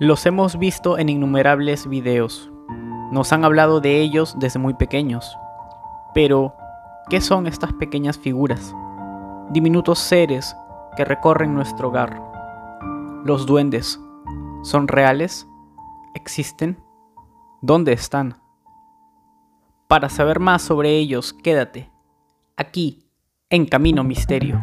Los hemos visto en innumerables videos. Nos han hablado de ellos desde muy pequeños. Pero, ¿qué son estas pequeñas figuras? Diminutos seres que recorren nuestro hogar. Los duendes. ¿Son reales? ¿Existen? ¿Dónde están? Para saber más sobre ellos, quédate aquí, en Camino Misterio.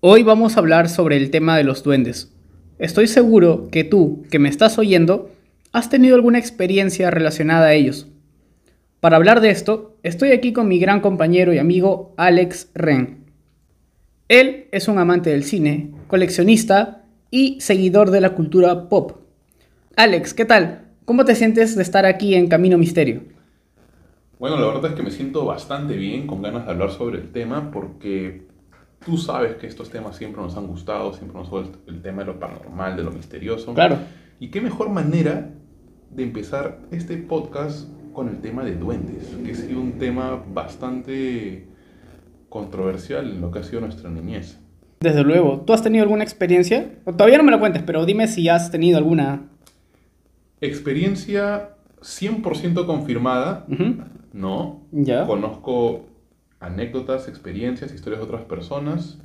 Hoy vamos a hablar sobre el tema de los duendes. Estoy seguro que tú, que me estás oyendo, has tenido alguna experiencia relacionada a ellos. Para hablar de esto, estoy aquí con mi gran compañero y amigo Alex Ren. Él es un amante del cine, coleccionista y seguidor de la cultura pop. Alex, ¿qué tal? ¿Cómo te sientes de estar aquí en Camino Misterio? Bueno, la verdad es que me siento bastante bien, con ganas de hablar sobre el tema, porque Tú sabes que estos temas siempre nos han gustado, siempre nos gusta el tema de lo paranormal, de lo misterioso. Claro. Y qué mejor manera de empezar este podcast con el tema de duendes, que ha sido un tema bastante controversial en lo que ha sido nuestra niñez. Desde luego. ¿Tú has tenido alguna experiencia? Todavía no me lo cuentes, pero dime si has tenido alguna. Experiencia 100% confirmada. No. Ya. Conozco anécdotas, experiencias, historias de otras personas.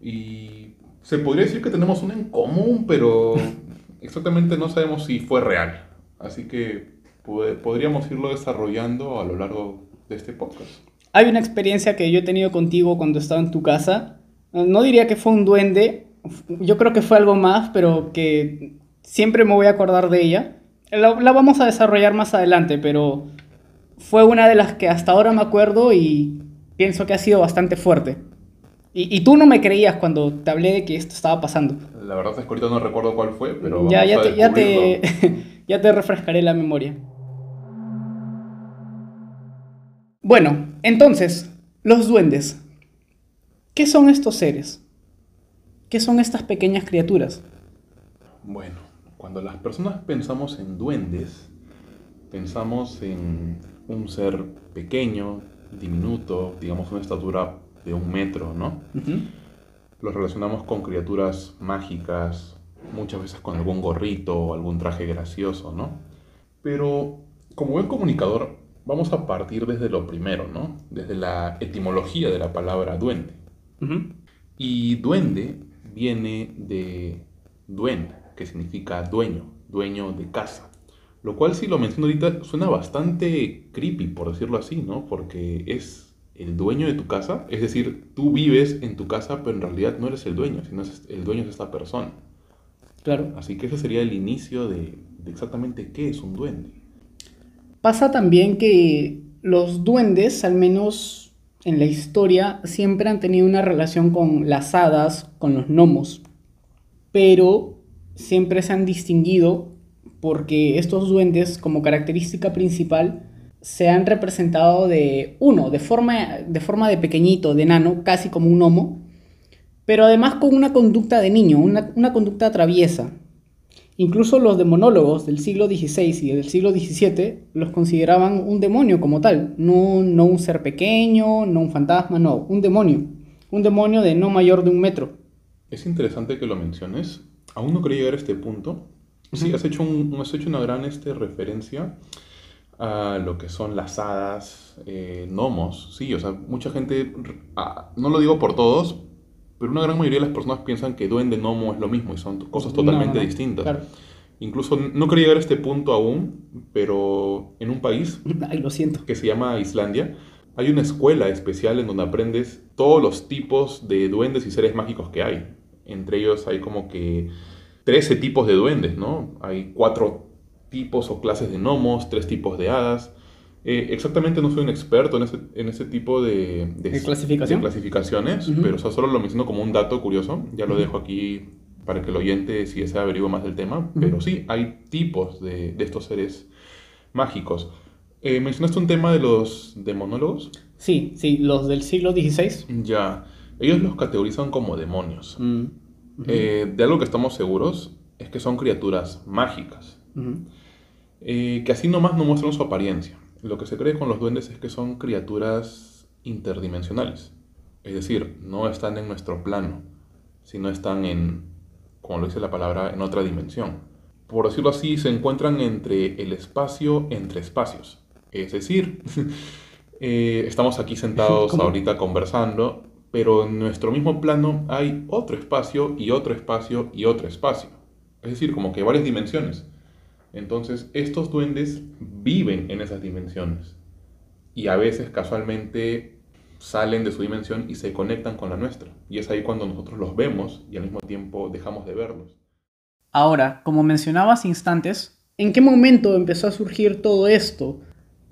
Y se podría decir que tenemos una en común, pero exactamente no sabemos si fue real. Así que podríamos irlo desarrollando a lo largo de este podcast. Hay una experiencia que yo he tenido contigo cuando estaba en tu casa. No diría que fue un duende, yo creo que fue algo más, pero que siempre me voy a acordar de ella. La, la vamos a desarrollar más adelante, pero fue una de las que hasta ahora me acuerdo y pienso que ha sido bastante fuerte. Y, tú no me creías cuando te hablé de que esto estaba pasando. La verdad es que ahorita no recuerdo cuál fue, pero... Ya, ya, te, ya, te, ya te refrescaré la memoria. Bueno, entonces, los duendes. ¿Qué son estos seres? ¿Qué son estas pequeñas criaturas? Bueno, cuando las personas pensamos en duendes, pensamos en un ser pequeño, diminuto, digamos una estatura de un metro, ¿no? Los relacionamos con criaturas mágicas, muchas veces con algún gorrito o algún traje gracioso, ¿no? Pero como buen comunicador, vamos a partir desde lo primero, ¿no? Desde la etimología de la palabra duende. Y duende viene de duen, que significa dueño, dueño de casa. Lo cual, si lo menciono ahorita, suena bastante creepy, por decirlo así, ¿no? Porque es el dueño de tu casa, es decir, tú vives en tu casa, pero en realidad no eres el dueño, sino el dueño es esta persona. Claro. Así que ese sería el inicio de, exactamente qué es un duende. Pasa también que los duendes, al menos en la historia, siempre han tenido una relación con las hadas, con los gnomos, pero siempre se han distinguido porque estos duendes como característica principal se han representado de uno, de forma de, forma de pequeñito, de nano, casi como un gnomo, pero además con una conducta de niño, una, conducta traviesa. Incluso los demonólogos del siglo XVI y del siglo XVII los consideraban un demonio como tal, no, no un ser pequeño, no un fantasma, no, un demonio, un demonio de no mayor de un metro. Es interesante que lo menciones. Aún no quería llegar a este punto, Sí, has hecho, un, has hecho una gran este, referencia a lo que son las hadas, eh, gnomos. Sí, o sea, mucha gente, ah, no lo digo por todos, pero una gran mayoría de las personas piensan que duende, gnomo es lo mismo y son cosas totalmente distintas. Incluso no quería llegar a este punto aún, pero en un país lo siento. que se llama Islandia, hay una escuela especial en donde aprendes todos los tipos de duendes y seres mágicos que hay. Entre ellos hay como que 13 tipos de duendes, ¿no? Hay cuatro tipos o clases de gnomos, tres tipos de hadas. Eh, exactamente no soy un experto en ese, en ese tipo de, de, ¿Clasificación? clasificaciones, pero solo lo menciono como un dato curioso. Ya lo dejo aquí para que el oyente, si desea, averigüe más del tema. Pero sí, hay tipos de, de estos seres mágicos. Eh, ¿Mencionaste un tema de los demonólogos? Sí, sí, los del siglo XVI. Ya, ellos los categorizan como demonios. Mm. Eh, de algo que estamos seguros es que son criaturas mágicas, eh, que así nomás no muestran su apariencia. Lo que se cree con los duendes es que son criaturas interdimensionales. Es decir, no están en nuestro plano, sino están en, como lo dice la palabra, en otra dimensión. Por decirlo así, se encuentran entre el espacio entre espacios. Es decir, eh, estamos aquí sentados ahorita conversando, pero en nuestro mismo plano hay otro espacio y otro espacio y otro espacio. Es decir, como que varias dimensiones. Entonces, estos duendes viven en esas dimensiones. Y a veces, casualmente, salen de su dimensión y se conectan con la nuestra. Y es ahí cuando nosotros los vemos y al mismo tiempo dejamos de verlos. Ahora, como mencionabas instantes, ¿en qué momento empezó a surgir todo esto?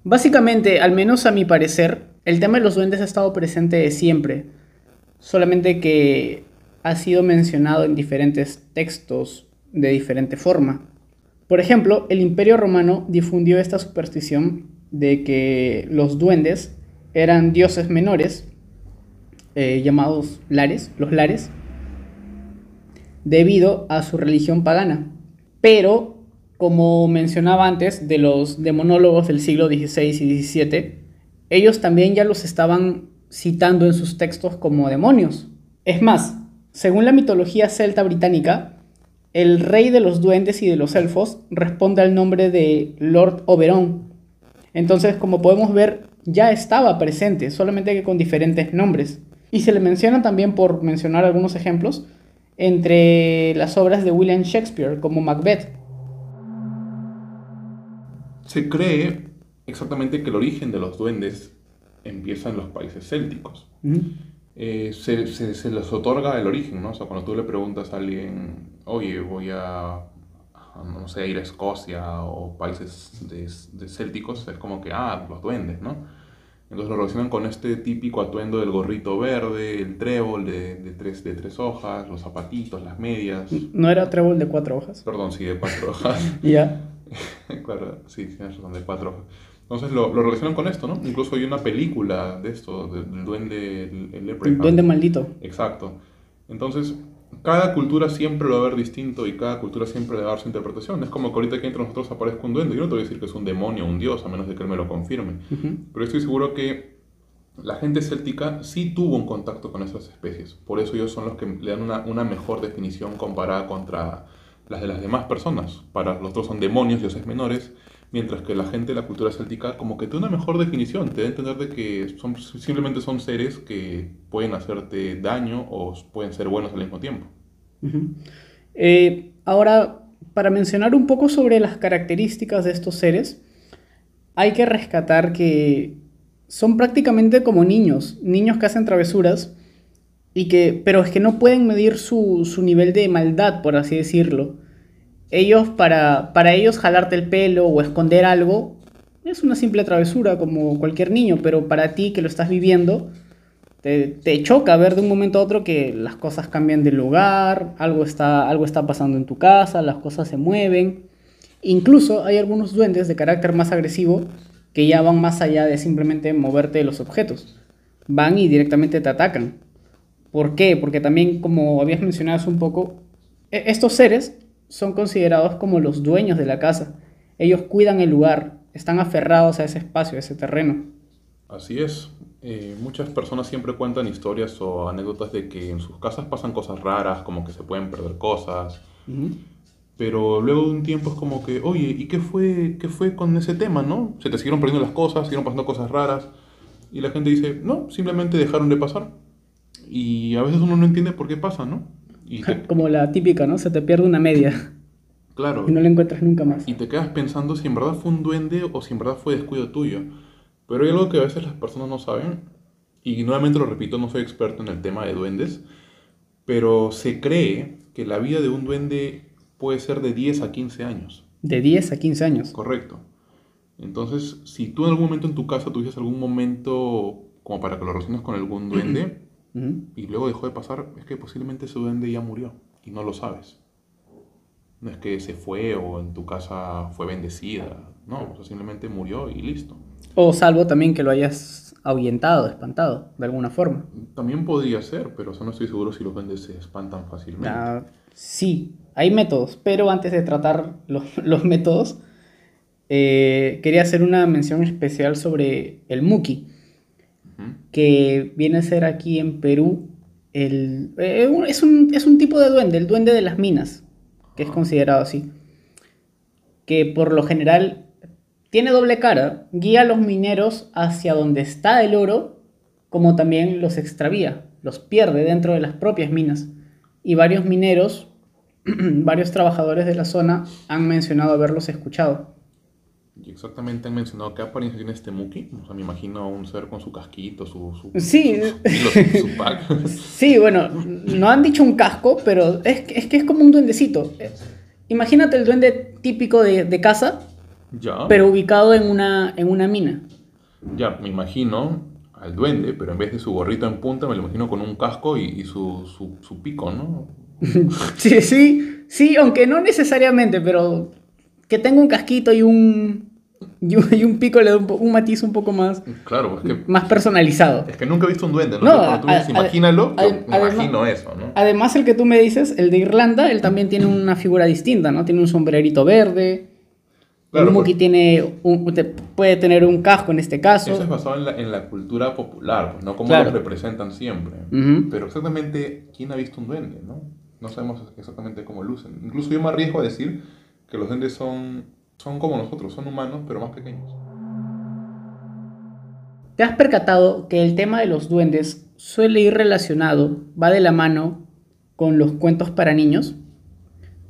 Básicamente, al menos a mi parecer, el tema de los duendes ha estado presente siempre, solamente que ha sido mencionado en diferentes textos de diferente forma. Por ejemplo, el Imperio Romano difundió esta superstición de que los duendes eran dioses menores, eh, llamados lares, los lares, debido a su religión pagana. Pero, como mencionaba antes, de los demonólogos del siglo XVI y XVII, ellos también ya los estaban citando en sus textos como demonios. Es más, según la mitología celta británica, el rey de los duendes y de los elfos responde al nombre de Lord Oberon. Entonces, como podemos ver, ya estaba presente, solamente que con diferentes nombres. Y se le menciona también, por mencionar algunos ejemplos, entre las obras de William Shakespeare, como Macbeth. Se cree exactamente que el origen de los duendes empieza en los países célticos. Eh, se, se, les otorga el origen, ¿no? O sea, cuando tú le preguntas a alguien, oye, voy a, no sé, ir a Escocia o países de, de célticos, es como que, ah, los duendes, ¿no? Entonces lo relacionan con este típico atuendo del gorrito verde, el trébol de, de, tres, de tres hojas, los zapatitos, las medias. ¿No era trébol de cuatro hojas? Perdón, sí, de cuatro hojas. Ya. claro, sí, tienes razón, de cuatro hojas. Entonces lo, lo, relacionan con esto, ¿no? Incluso hay una película de esto, del duende, el, el duende maldito. Exacto. Entonces, cada cultura siempre lo va a ver distinto y cada cultura siempre le va a dar su interpretación. Es como que ahorita que entre nosotros aparezca un duende. Yo no te voy a decir que es un demonio o un dios, a menos de que él me lo confirme. Pero estoy seguro que la gente céltica sí tuvo un contacto con esas especies. Por eso ellos son los que le dan una, una mejor definición comparada contra las de las demás personas. Para los otros son demonios, dioses menores, mientras que la gente de la cultura céltica como que tiene una mejor definición, te da a entender de que simplemente son seres que pueden hacerte daño o pueden ser buenos al mismo tiempo. Eh, ahora, para mencionar un poco sobre las características de estos seres, hay que rescatar que son prácticamente como niños, niños que hacen travesuras, y que, pero es que no pueden medir su, su nivel de maldad, por así decirlo ellos, para, para ellos, jalarte el pelo o esconder algo es una simple travesura como cualquier niño, pero para ti que lo estás viviendo, te, choca ver de un momento a otro que las cosas cambian de lugar, algo está, algo está pasando en tu casa, las cosas se mueven. Incluso hay algunos duendes de carácter más agresivo que ya van más allá de simplemente moverte los objetos. Van y directamente te atacan. ¿Por qué? Porque también, como habías mencionado un poco, e, estos seres son considerados como los dueños de la casa. Ellos cuidan el lugar, están aferrados a ese espacio, a ese terreno. Así es. Eh, muchas personas siempre cuentan historias o anécdotas de que en sus casas pasan cosas raras, como que se pueden perder cosas. Pero luego de un tiempo es como que, oye, ¿y qué fue, qué fue con ese tema, no? Se te siguieron perdiendo las cosas, siguieron pasando cosas raras. Y la gente dice, no, simplemente dejaron de pasar. Y a veces uno no entiende por qué pasa, ¿no? Como la típica, ¿no? Se te pierde una media. Claro. Y no la encuentras nunca más. Y te quedas pensando si en verdad fue un duende o si en verdad fue descuido tuyo. Pero hay algo que a veces las personas no saben. Y nuevamente lo repito, no soy experto en el tema de duendes. Pero se cree que la vida de un duende puede ser de 10 a 15 años. De 10 a 15 años. Correcto. Entonces, si tú en algún momento en tu casa tuvieses algún momento como para que lo relaciones con algún duende, y luego dejó de pasar, es que posiblemente ese duende ya murió y no lo sabes. No es que se fue o en tu casa fue bendecida, no, o sea, simplemente murió y listo. O salvo también que lo hayas ahuyentado, espantado, de alguna forma. También podría ser, pero no estoy seguro si los duendes se espantan fácilmente. Ah, sí, hay métodos, pero antes de tratar los, los métodos, eh, quería hacer una mención especial sobre el Muki. Que viene a ser aquí en Perú el, eh, es, un, es un tipo de duende, el duende de las minas, que es considerado así. Que por lo general tiene doble cara, guía a los mineros hacia donde está el oro, como también los extravía, los pierde dentro de las propias minas. Y varios mineros, varios trabajadores de la zona han mencionado haberlos escuchado. Y exactamente han mencionado qué apariencia tiene este Muki. O sea, me imagino un ser con su casquito, su, su, sí. su, pack. sí, bueno, no han dicho un casco, pero es, es que es como un duendecito. Imagínate el duende típico de, de casa, ya. pero ubicado en una, en una mina. Ya, me imagino al duende, pero en vez de su gorrito en punta, me lo imagino con un casco y, y su, su pico, ¿no? sí, sí, sí, aunque no necesariamente, pero que tenga un casquito y un, y un, pico le da un, matiz un poco más, claro, es que, más personalizado. Es que nunca he visto un duende, ¿no? Cuando tú dices, imagínalo, me imagino eso, ¿no? Además, el que tú me dices, el de Irlanda, él también tiene una figura distinta, ¿no? Tiene un sombrerito verde. Claro, el Muki tiene un, puede tener un casco en este caso. Eso es basado en la, en la cultura popular, pues, no como lo representan siempre. Pero exactamente, ¿quién ha visto un duende, no? No sabemos exactamente cómo lucen. Incluso yo me arriesgo a decir que los duendes son, son como nosotros, son humanos, pero más pequeños. ¿Te has percatado que el tema de los duendes suele ir relacionado, va de la mano con los cuentos para niños?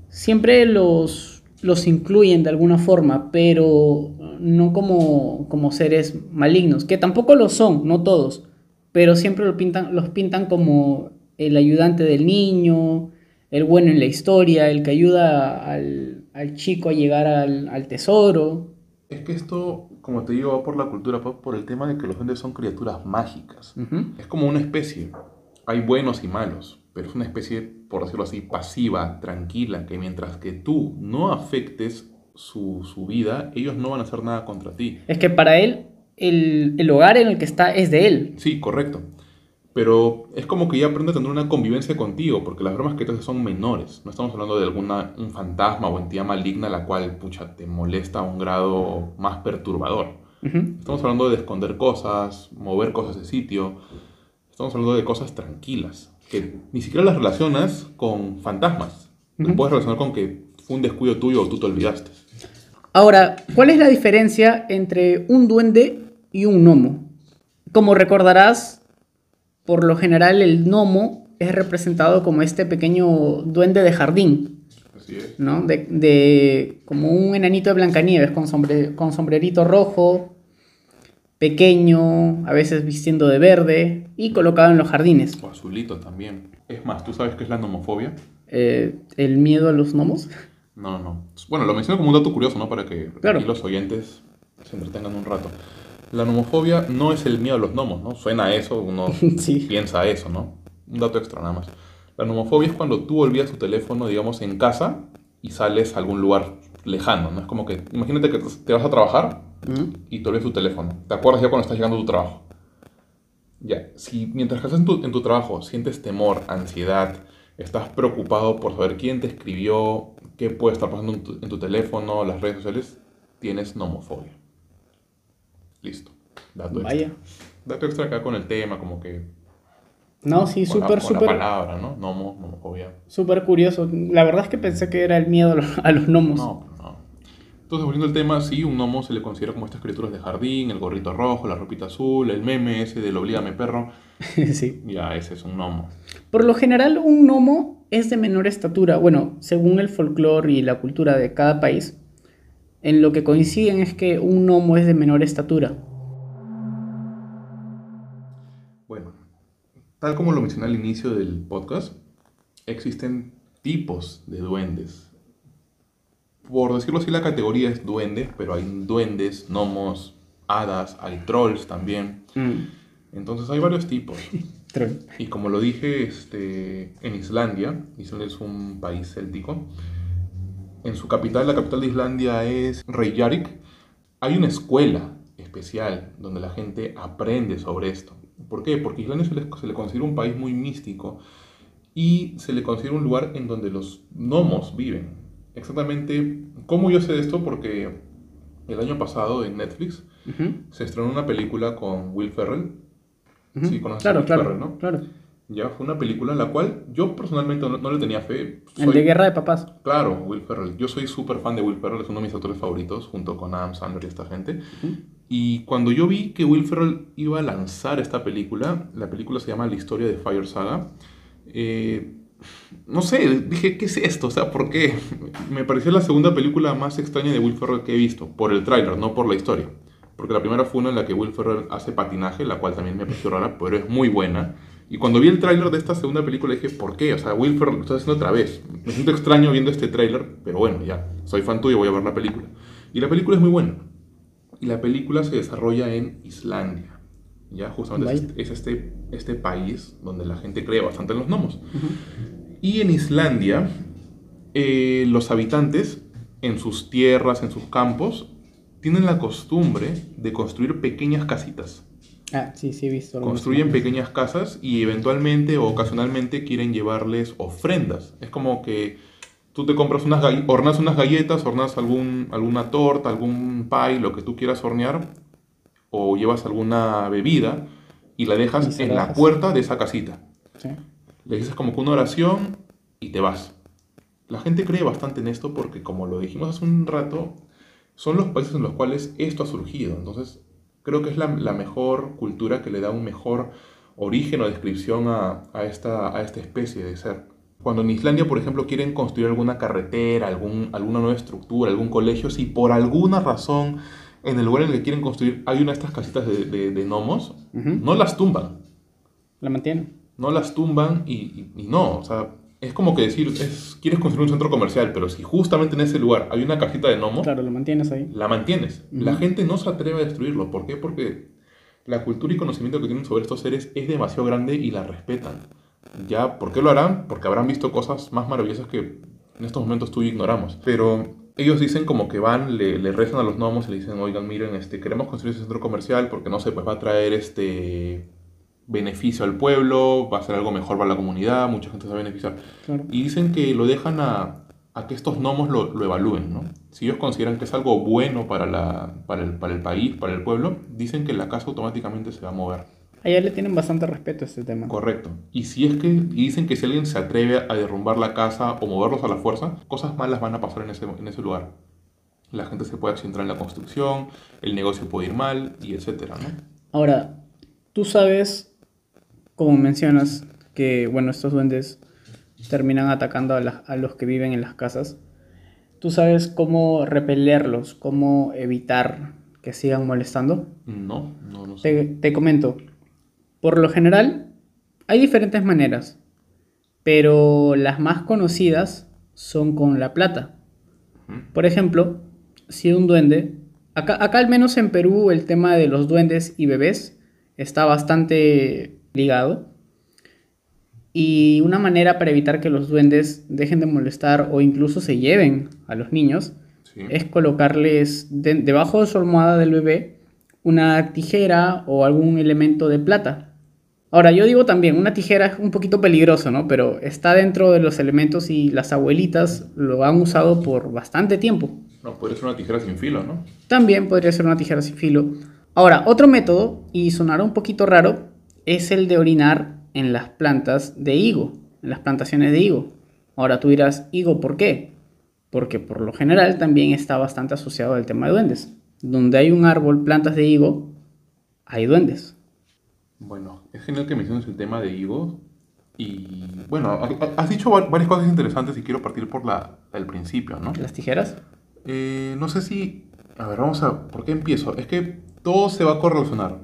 Siempre los, los incluyen de alguna forma, pero no como, como seres malignos, que tampoco lo son, no todos, pero siempre pintan, los pintan como el ayudante del niño, el bueno en la historia, el que ayuda al, al chico a llegar al, tesoro. Es que esto, como te digo, va por la cultura pop, por el tema de que los duendes son criaturas mágicas. Es como una especie. Hay buenos y malos, pero es una especie, por decirlo así, pasiva, tranquila, que mientras que tú no afectes su, su vida, ellos no van a hacer nada contra ti. Es que para él, el, el hogar en el que está es de él. Sí, correcto pero es como que ya aprende a tener una convivencia contigo, porque las bromas que te haces son menores. No estamos hablando de alguna un fantasma o entidad maligna la cual, pucha, te molesta a un grado más perturbador. Estamos hablando de esconder cosas, mover cosas de sitio. Estamos hablando de cosas tranquilas, que ni siquiera las relacionas con fantasmas. Las puedes relacionar con que fue un descuido tuyo o tú te olvidaste. Ahora, ¿cuál es la diferencia entre un duende y un gnomo? Como recordarás, por lo general el gnomo es representado como este pequeño duende de jardín. Así es. ¿no? De, como un enanito de Blancanieves con, con sombrerito rojo, pequeño, a veces vistiendo de verde y colocado en los jardines. O azulito también. Es más, ¿tú sabes qué es la nomofobia? Eh, ¿El miedo a los gnomos? No, no. Bueno, lo menciono como un dato curioso, ¿no? Para que los oyentes se entretengan un rato. La nomofobia no es el miedo a los gnomos, ¿no? Suena a eso, uno piensa a eso, ¿no? Un dato extra nada más. La nomofobia es cuando tú olvidas tu teléfono, digamos, en casa y sales a algún lugar lejano, ¿no? Es como que, imagínate que te vas a trabajar y te olvidas tu teléfono. ¿Te acuerdas ya cuando estás llegando a tu trabajo? Ya, si mientras estás en tu, en tu trabajo sientes temor, ansiedad, estás preocupado por saber quién te escribió, qué puede estar pasando en tu, en tu teléfono, las redes sociales, tienes nomofobia. Listo. Dato Vaya. extra. Dato extra acá con el tema, como que. No, sí, súper, súper. la palabra, ¿no? Nomo, nomofobia. Súper curioso. La verdad es que pensé que era el miedo a los, a los gnomos. No, no. Entonces, volviendo al tema, sí, un gnomo se le considera como estas criaturas de jardín, el gorrito rojo, la ropita azul, el meme ese del oblígame perro. sí. Ya, ese es un gnomo. Por lo general, un gnomo es de menor estatura. Bueno, según el folclore y la cultura de cada país, en lo que coinciden es que un gnomo es de menor estatura. Bueno, tal como lo mencioné al inicio del podcast, existen tipos de duendes. Por decirlo así, la categoría es duendes, pero hay duendes, gnomos, hadas, hay trolls también. Mm. Entonces hay varios tipos. y como lo dije, este, en Islandia, Islandia es un país céltico, en su capital, la capital de Islandia es Reykjavik, hay una escuela especial donde la gente aprende sobre esto. ¿Por qué? Porque Islandia se le, se le considera un país muy místico y se le considera un lugar en donde los gnomos viven. Exactamente, ¿cómo yo sé esto? Porque el año pasado en Netflix se estrenó una película con Will Ferrell. Sí, conoces a claro, Will claro, Ferrell, ¿no? claro. Ya fue una película en la cual yo personalmente no, no le tenía fe. El Soy- de Guerra de Papás. Claro, Will Ferrell. Yo soy súper fan de Will Ferrell, es uno de mis actores favoritos, junto con Adam Sandler y esta gente. Y cuando yo vi que Will Ferrell iba a lanzar esta película, la película se llama La historia de Fire Saga, eh, no sé, dije, ¿qué es esto? O sea, ¿por qué? Me pareció la segunda película más extraña de Will Ferrell que he visto, por el tráiler, no por la historia. Porque la primera fue una en la que Will Ferrell hace patinaje, la cual también me pareció rara, pero es muy buena. Y cuando vi el tráiler de esta segunda película dije, ¿por qué? O sea, Will Ferrell lo está haciendo otra vez. Me siento extraño viendo este tráiler, pero bueno, ya, soy fan tuyo, voy a ver la película. Y la película es muy buena. Y la película se desarrolla en Islandia. Ya, justamente es, Vaya. es este, este país donde la gente cree bastante en los gnomos. Y en Islandia, eh, los habitantes, en sus tierras, en sus campos, tienen la costumbre de construir pequeñas casitas. Ah, sí, sí, he visto. Construyen pequeñas casas y eventualmente o ocasionalmente quieren llevarles ofrendas. Es como que tú te compras unas gall- horneas unas galletas, horneas algún, alguna torta, algún pie, lo que tú quieras hornear, o llevas alguna bebida y la dejas en la puerta de esa casita. Sí. Le dices como que una oración y te vas. La gente cree bastante en esto porque, como lo dijimos hace un rato, son los países en los cuales esto ha surgido. Entonces, creo que es la, la mejor cultura que le da un mejor origen o descripción a, a esta, a esta especie de ser. Cuando en Islandia, por ejemplo, quieren construir alguna carretera, algún, alguna nueva estructura, algún colegio, si por alguna razón en el lugar en el que quieren construir hay una de estas casitas de, de- de gnomos, no las tumban La mantienen. no las tumban y, y- y no, o sea, es como que decir, es, quieres construir un centro comercial, pero si justamente en ese lugar hay una cajita de gnomo, Claro, lo mantienes ahí. la mantienes. La gente no se atreve a destruirlo. ¿Por qué? Porque la cultura y conocimiento que tienen sobre estos seres es demasiado grande y la respetan. Ya, ¿por qué lo harán? Porque habrán visto cosas más maravillosas que en estos momentos tú y ignoramos. Pero ellos dicen como que van, le, le rezan a los gnomos y le dicen, oigan, miren, este, queremos construir ese centro comercial porque no sé, pues va a traer este beneficio al pueblo, va a ser algo mejor para la comunidad, mucha gente se va a beneficiar. Claro. Y dicen que lo dejan a, a que estos gnomos lo, lo evalúen, ¿no? Si ellos consideran que es algo bueno para, la, para, el, para el país, para el pueblo, dicen que la casa automáticamente se va a mover. Allá le tienen bastante respeto a este tema. Correcto. Y si es que dicen que si alguien se atreve a derrumbar la casa o moverlos a la fuerza, cosas malas van a pasar en ese, en ese lugar. La gente se puede accidentar en la construcción, el negocio puede ir mal, y etcétera, ¿no? Ahora, tú sabes, como mencionas, que bueno, estos duendes terminan atacando a, los que viven en las casas. ¿Tú sabes cómo repelerlos, cómo evitar que sigan molestando? No, no, no sé. Te, te comento, por lo general hay diferentes maneras, pero las más conocidas son con la plata. Por ejemplo, si un duende, acá, acá al menos en Perú el tema de los duendes y bebés está bastante ligado. Y una manera para evitar que los duendes dejen de molestar o incluso se lleven a los niños Sí. es colocarles de- debajo de su almohada del bebé una tijera o algún elemento de plata. Ahora, yo digo también, una tijera es un poquito peligroso, ¿no? Pero está dentro de los elementos y las abuelitas lo han usado por bastante tiempo. No, podría ser una tijera sin filo, ¿no? También podría ser una tijera sin filo. Ahora, otro método, y sonará un poquito raro, es el de orinar en las plantas de higo, en las plantaciones de higo. Ahora tú dirás, higo, ¿por qué? Porque por lo general también está bastante asociado al tema de duendes. Donde hay un árbol, plantas de higo, hay duendes. Bueno, es genial que menciones el tema de Igo. Y bueno, ha- ha- has dicho va- varias cosas interesantes y quiero partir por la del principio, ¿no? Las tijeras. Eh, no sé si... A ver, vamos a... ¿Por qué empiezo? Es que todo se va a correlacionar.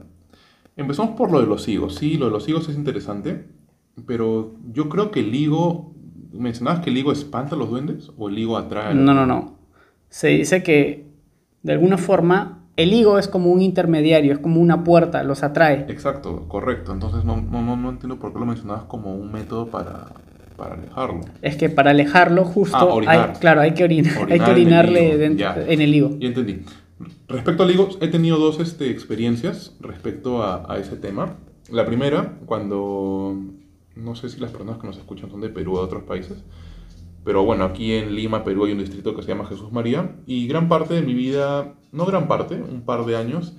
Empezamos por lo de los higos. Sí, lo de los higos es interesante, pero yo creo que el higo... ¿Mencionabas que el higo espanta a los duendes o el higo atrae a los No, no, no. Se dice que de alguna forma el higo es como un intermediario, es como una puerta, los atrae. Exacto, correcto. Entonces no, no, no, entiendo por qué lo mencionabas como un método para, para alejarlo. Es que para alejarlo justo, Ah, hay, claro, hay que, orinar, hay Orinar que en el orinarle higo, dentro- en el higo. Ya entendí. Respecto al higo, he tenido dos este, experiencias respecto a, a ese tema. La primera, cuando... No sé si las personas que nos escuchan son de Perú o de otros países, pero bueno, aquí en Lima, Perú, hay un distrito que se llama Jesús María y gran parte de mi vida, no gran parte, un par de años,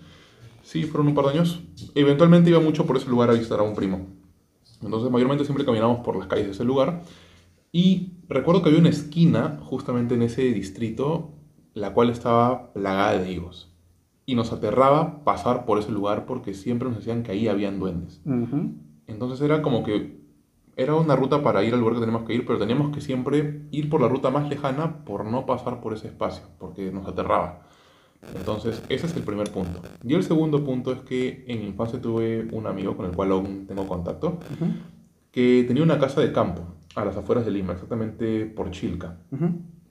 Sí, fueron un par de años. Eventualmente iba mucho por ese lugar a visitar a un primo. Entonces, mayormente siempre caminábamos por las calles de ese lugar. Y recuerdo que había una esquina justamente en ese distrito, la cual estaba plagada de higos. Y nos aterraba pasar por ese lugar porque siempre nos decían que ahí habían duendes. Entonces era como que era una ruta para ir al lugar que teníamos que ir, pero teníamos que siempre ir por la ruta más lejana por no pasar por ese espacio, porque nos aterraba. Entonces, ese es el primer punto. Y el segundo punto es que en mi infancia tuve un amigo con el cual aún tengo contacto, que tenía una casa de campo a las afueras de Lima, exactamente por Chilca,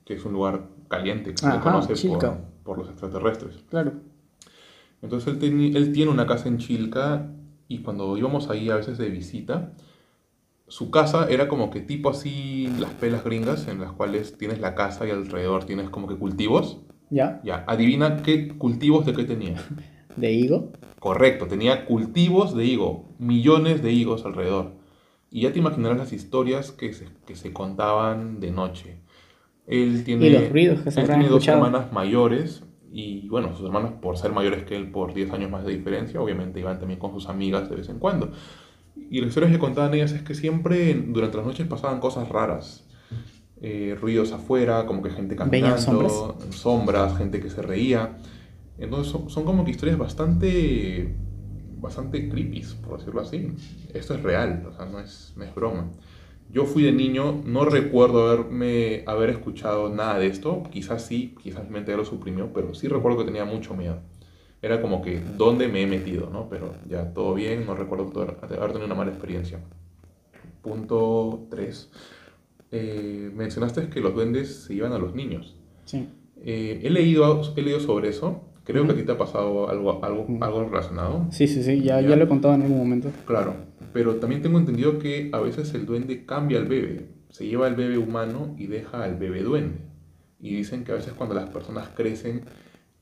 que es un lugar caliente que se conoce por, por, los extraterrestres. Claro. Entonces, él, él tiene una casa en Chilca y cuando íbamos ahí a veces de visita, su casa era como que tipo así las pelas gringas en las cuales tienes la casa y alrededor tienes como que cultivos. Ya. Ya, adivina qué cultivos de qué tenía. ¿De higo? Correcto, tenía cultivos de higo, millones de higos alrededor. Y ya te imaginarás las historias que se, que se contaban de noche. Él tiene, y los ruidos que se él tiene dos hermanas mayores y bueno, sus hermanas por ser mayores que él por 10 años más de diferencia, obviamente iban también con sus amigas de vez en cuando. Y las historias que contaban ellas es que siempre durante las noches pasaban cosas raras. Eh, ruidos afuera, como que gente caminando, sombras? sombras? gente que se reía. Entonces son, como que historias bastante, bastante creepy, por decirlo así. Esto es real, o sea, no es, no es broma. Yo fui de niño, no recuerdo haberme, haber escuchado nada de esto. Quizás sí, quizás mi mente lo suprimió, pero sí recuerdo que tenía mucho miedo era como que, ¿dónde me he metido? ¿no? Pero ya todo bien, no recuerdo haber tenido una mala experiencia. Punto 3. Eh, mencionaste que los duendes se iban a los niños. Sí. Eh, he, leído, he leído sobre eso. Creo que a ti te ha pasado algo, algo, algo relacionado. Sí, sí, sí, ya, ya, lo he contado en algún momento. Claro, pero también tengo entendido que a veces el duende cambia al bebé. Se lleva al bebé humano y deja al bebé duende. Y dicen que a veces cuando las personas crecen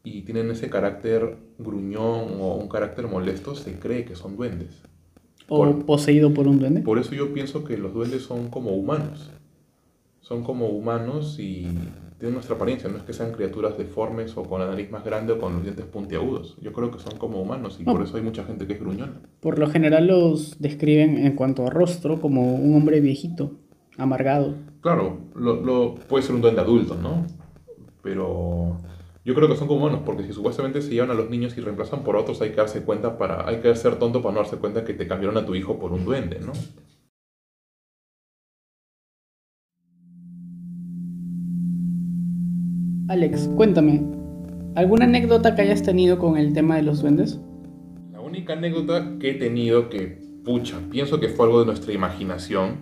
y tienen ese carácter gruñón o un carácter molesto, se cree que son duendes. ¿O poseído por un duende? Por eso yo pienso que los duendes son como humanos. Son como humanos y tienen nuestra apariencia. No es que sean criaturas deformes o con la nariz más grande o con los dientes puntiagudos. Yo creo que son como humanos y por eso hay mucha gente que es gruñona. Por lo general los describen en cuanto a rostro como un hombre viejito, amargado. Claro, lo, lo puede ser un duende adulto, ¿no? Pero yo creo que son como humanos, porque si supuestamente se llevan a los niños y reemplazan por otros, hay que darse cuenta para, hay que ser tonto para no darse cuenta que te cambiaron a tu hijo por un duende, ¿no? Alex, cuéntame, ¿alguna anécdota que hayas tenido con el tema de los duendes? La única anécdota que he tenido que, pucha, pienso que fue algo de nuestra imaginación.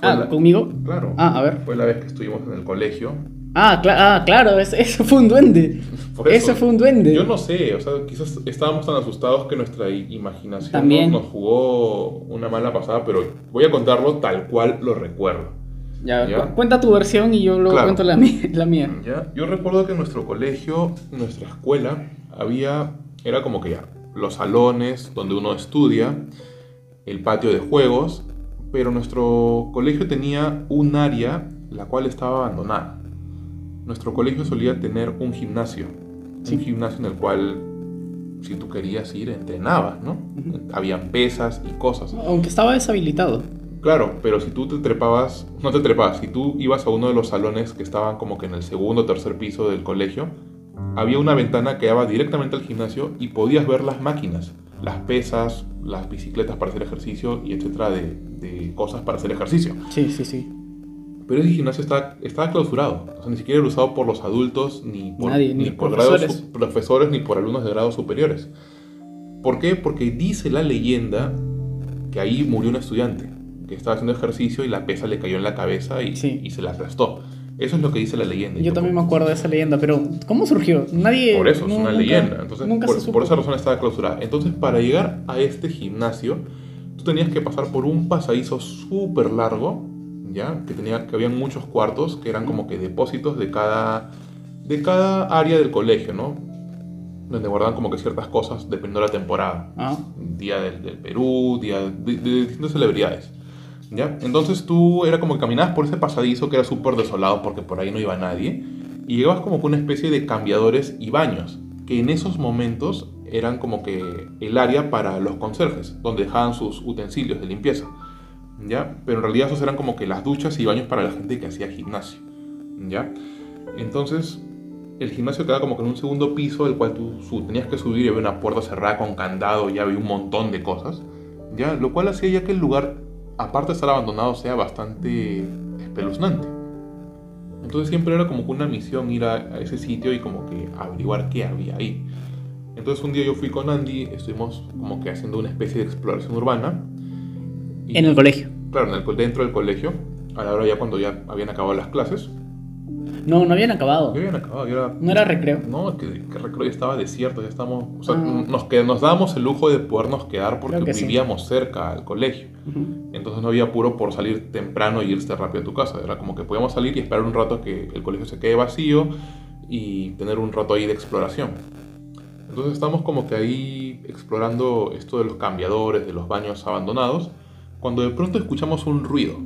Ah, ¿conmigo? Claro. Ah, a ver. Fue la vez que estuvimos en el colegio Ah, ah, claro, eso, fue un duende. Eso, fue un duende. Yo no sé, o sea, quizás estábamos tan asustados que nuestra imaginación nos jugó una mala pasada, pero voy a contarlo tal cual lo recuerdo. Ya, cuenta tu versión y yo luego cuento la mía. La mía. ¿Ya? Yo recuerdo que en nuestro colegio, nuestra escuela, había, era como que ya, los salones donde uno estudia, el patio de juegos, pero nuestro colegio tenía un área la cual estaba abandonada nuestro colegio solía tener un gimnasio, un gimnasio en el cual si tú querías ir entrenabas, ¿no? Habían pesas y cosas. Aunque estaba deshabilitado. Claro, pero si tú te trepabas, no te trepabas, si tú ibas a uno de los salones que estaban como que en el segundo o tercer piso del colegio, había una ventana que daba directamente al gimnasio y podías ver las máquinas, las pesas, las bicicletas para hacer ejercicio y etcétera de, de cosas para hacer ejercicio. Sí, sí, sí. Pero ese gimnasio estaba, estaba clausurado. O sea, ni siquiera era usado por los adultos, ni por, ni, por profesores. profesores, ni por alumnos de grados superiores. ¿Por qué? Porque dice la leyenda que ahí murió un estudiante que estaba haciendo ejercicio y la pesa le cayó en la cabeza y, y se la aplastó. Eso es lo que dice la leyenda. Yo también me acuerdo de esa leyenda, pero ¿cómo surgió? Nadie. Por eso, es una leyenda. Entonces, por, por, esa razón estaba clausurada. Entonces, para llegar a este gimnasio, tú tenías que pasar por un pasadizo súper largo que, tenía, que habían muchos cuartos que eran como que depósitos de cada, de cada área del colegio, ¿no? Donde guardaban como que ciertas cosas dependiendo de la temporada. Ah. Día del, Perú, día de, distintas celebridades. ¿Ya? Entonces tú era como que caminabas por ese pasadizo que era súper desolado porque por ahí no iba nadie y llegabas como con una especie de cambiadores y baños que en esos momentos eran como que el área para los conserjes, donde dejaban sus utensilios de limpieza. ¿Ya? Pero en realidad esos eran como que las duchas y baños para la gente que hacía gimnasio. ¿Ya? Entonces, el gimnasio quedaba como que en un segundo piso, del cual tú tenías que subir y había una puerta cerrada con candado y había un montón de cosas. ¿Ya? Lo cual hacía ya que el lugar, aparte de estar abandonado, sea bastante espeluznante. Entonces siempre era como que una misión ir a, ese sitio y como que averiguar qué había ahí. Entonces un día yo fui con Andy, estuvimos como que haciendo una especie de exploración urbana. en el colegio. Claro, en el, dentro del colegio, a la hora ya cuando ya habían acabado las clases. No, no habían acabado. No habían acabado. no era recreo. No, que, el recreo ya estaba desierto, ya estamos... O sea, ah. nos, que, nos dábamos el lujo de podernos quedar porque vivíamos cerca al colegio. Entonces no había apuro por salir temprano y irse rápido a tu casa. Era como que podíamos salir y esperar un rato que el colegio se quede vacío y tener un rato ahí de exploración. Entonces estamos como que ahí explorando esto de los cambiadores, de los baños abandonados, cuando de pronto escuchamos un ruido.